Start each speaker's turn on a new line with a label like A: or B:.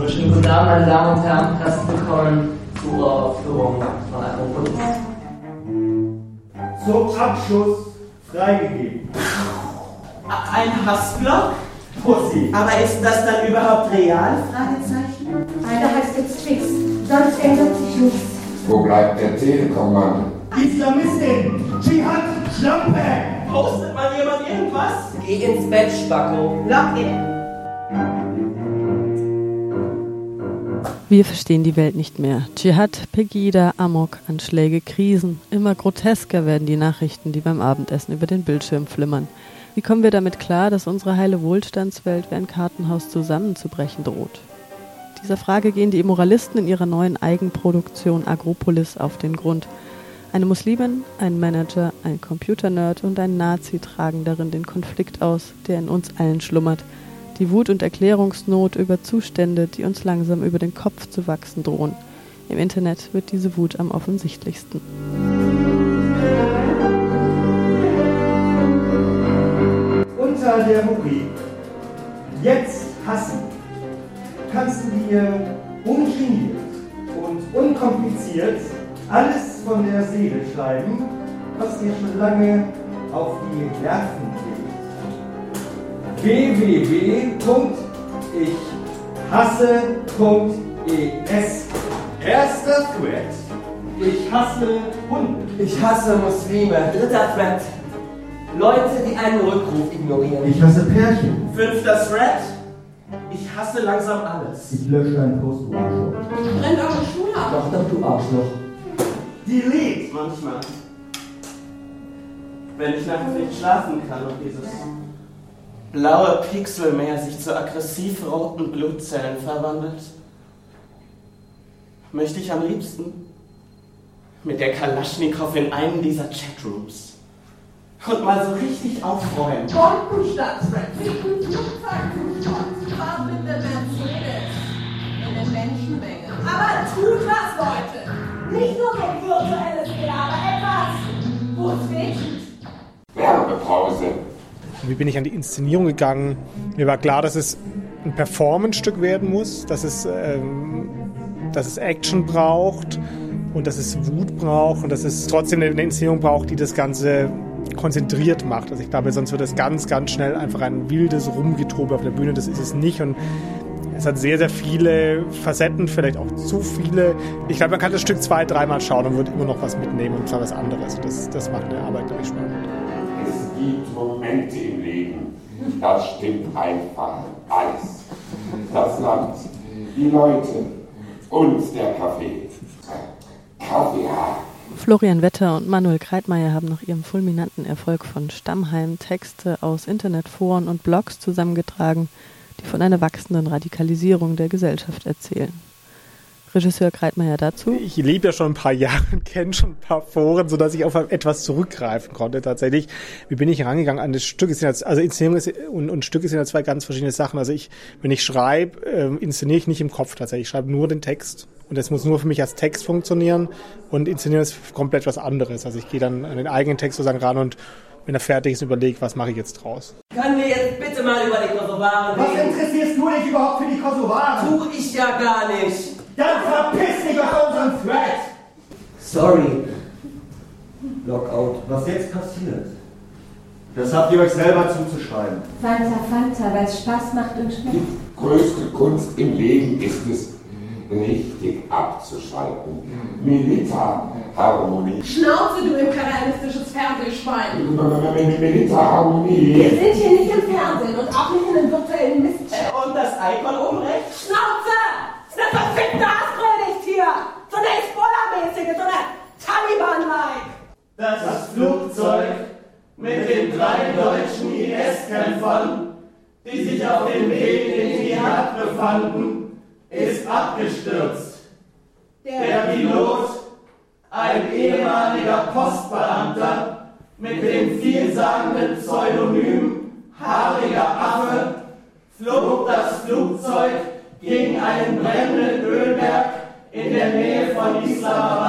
A: Wunderschönen guten Abend, meine Damen und Herren. Herzlich willkommen zur Aufführung von Akropolis.
B: Zum Abschuss freigegeben.
C: Ein Hassblock?
B: Pussy.
C: Aber ist das dann überhaupt real? Fragezeichen.
D: Einer heißt jetzt fix, sonst ändert sich nichts.
E: Wo bleibt der Telekom-Mann?
B: Islamistin. Dschihad. Schlampe.
C: Postet mal jemand irgendwas?
A: Geh ins Bett, Spacko.
C: Lock in.
F: Wir verstehen die Welt nicht mehr. Dschihad, Pegida, Amok, Anschläge, Krisen. Immer grotesker werden die Nachrichten, die beim Abendessen über den Bildschirm flimmern. Wie kommen wir damit klar, dass unsere heile Wohlstandswelt wie ein Kartenhaus zusammenzubrechen droht? Dieser Frage gehen die Immoralisten in ihrer neuen Eigenproduktion Agropolis auf den Grund. Eine Muslimin, ein Manager, ein Computernerd und ein Nazi tragen darin den Konflikt aus, der in uns allen schlummert. Die Wut und Erklärungsnot über Zustände, die uns langsam über den Kopf zu wachsen drohen. Im Internet wird diese Wut am offensichtlichsten.
B: Unter der Rubrik Jetzt hassen kannst du dir ungeniert und unkompliziert alles von der Seele schreiben, was dir schon lange auf die Nerven. www.ichhasse.es Erster Thread. Ich hasse Hunde.
A: Ich hasse Muslime. Dritter Thread. Leute, die einen Rückruf ignorieren.
B: Ich hasse Pärchen.
C: Fünfter Thread. Ich hasse langsam alles.
B: Ich lösche deinen Post, du Arschloch.
D: Brennt eure Schule ab.
A: Doch, doch, du Arschloch.
C: Delete manchmal. Wenn ich nachts nicht schlafen kann und dieses blaue Pixelmeer sich zu aggressiv roten Blutzellen verwandelt, möchte ich am liebsten mit der Kalaschnikow in einen dieser Chatrooms und mal so richtig aufräumen.
D: Aber tut was, Leute! Nicht nur so virtuelles Gelaber, etwas, wo es weh tut.
G: Wie bin ich an die Inszenierung gegangen? Mir war klar, dass es ein Performance-Stück werden muss, dass es, ähm, dass es Action braucht und dass es Wut braucht und dass es trotzdem eine Inszenierung braucht, die das Ganze konzentriert macht. Also ich glaube, sonst wird es ganz, ganz schnell einfach ein wildes Rumgetobe auf der Bühne. Das ist es nicht und es hat sehr, sehr viele Facetten, vielleicht auch zu viele. Ich glaube, man kann das Stück zwei, dreimal schauen und wird immer noch was mitnehmen und zwar was anderes. Das, das macht eine Arbeit, glaube ich, spannend.
E: Momente im Leben, da stimmt einfach alles. Das Land, die Leute und der Kaffee. Kaffee.
F: Florian Wetter und Manuel Kreitmeier haben nach ihrem fulminanten Erfolg von Stammheim Texte aus Internetforen und Blogs zusammengetragen, die von einer wachsenden Radikalisierung der Gesellschaft erzählen. Regisseur Kreitmeier dazu.
G: Ich lebe ja schon ein paar Jahre und kenne schon ein paar Foren, sodass ich auf etwas zurückgreifen konnte tatsächlich. Wie bin ich rangegangen an das Stück? Also Inszenierung ist, und, und Stück sind ja zwei ganz verschiedene Sachen. Also ich, wenn ich schreibe, ähm, inszeniere ich nicht im Kopf tatsächlich. Ich schreibe nur den Text. Und das muss nur für mich als Text funktionieren. Und inszenieren ist komplett was anderes. Also ich gehe dann an den eigenen Text sozusagen ran und wenn er fertig ist, überlege, was mache ich jetzt draus.
A: Können wir jetzt bitte mal über die Kosovaren
B: Was
A: reden?
B: interessierst du dich überhaupt für die Kosovaren?
A: Tu ich ja gar nicht.
B: Dann verpiss dich aus unserem Thread!
A: Sorry. Lockout.
B: Was jetzt passiert, das habt ihr euch selber zuzuschreiben.
D: Fanta, Fanta, weil es Spaß macht und schmeckt.
E: Die größte Kunst im Leben ist es, richtig abzuschalten. Milita-Harmonie.
D: Schnauze, du imperialistisches Fernsehschwein!
E: Milita-Harmonie.
D: Wir sind hier nicht im Fernsehen und auch nicht in einem virtuellen Mist.
C: Und das Icon oben rechts?
D: Schnauze! Hasspredigt hier! So eine Hezbollah-mäßige, so eine Taliban-like!
C: Das Flugzeug mit den drei deutschen IS-Kämpfern, die sich auf dem Weg in die Jagd befanden, ist abgestürzt. Der Pilot, ein ehemaliger Postbeamter mit dem vielsagenden Pseudonym Haariger Affe, flog das Flugzeug gegen einen brennenden Ölberg in der Nähe von Islamabad.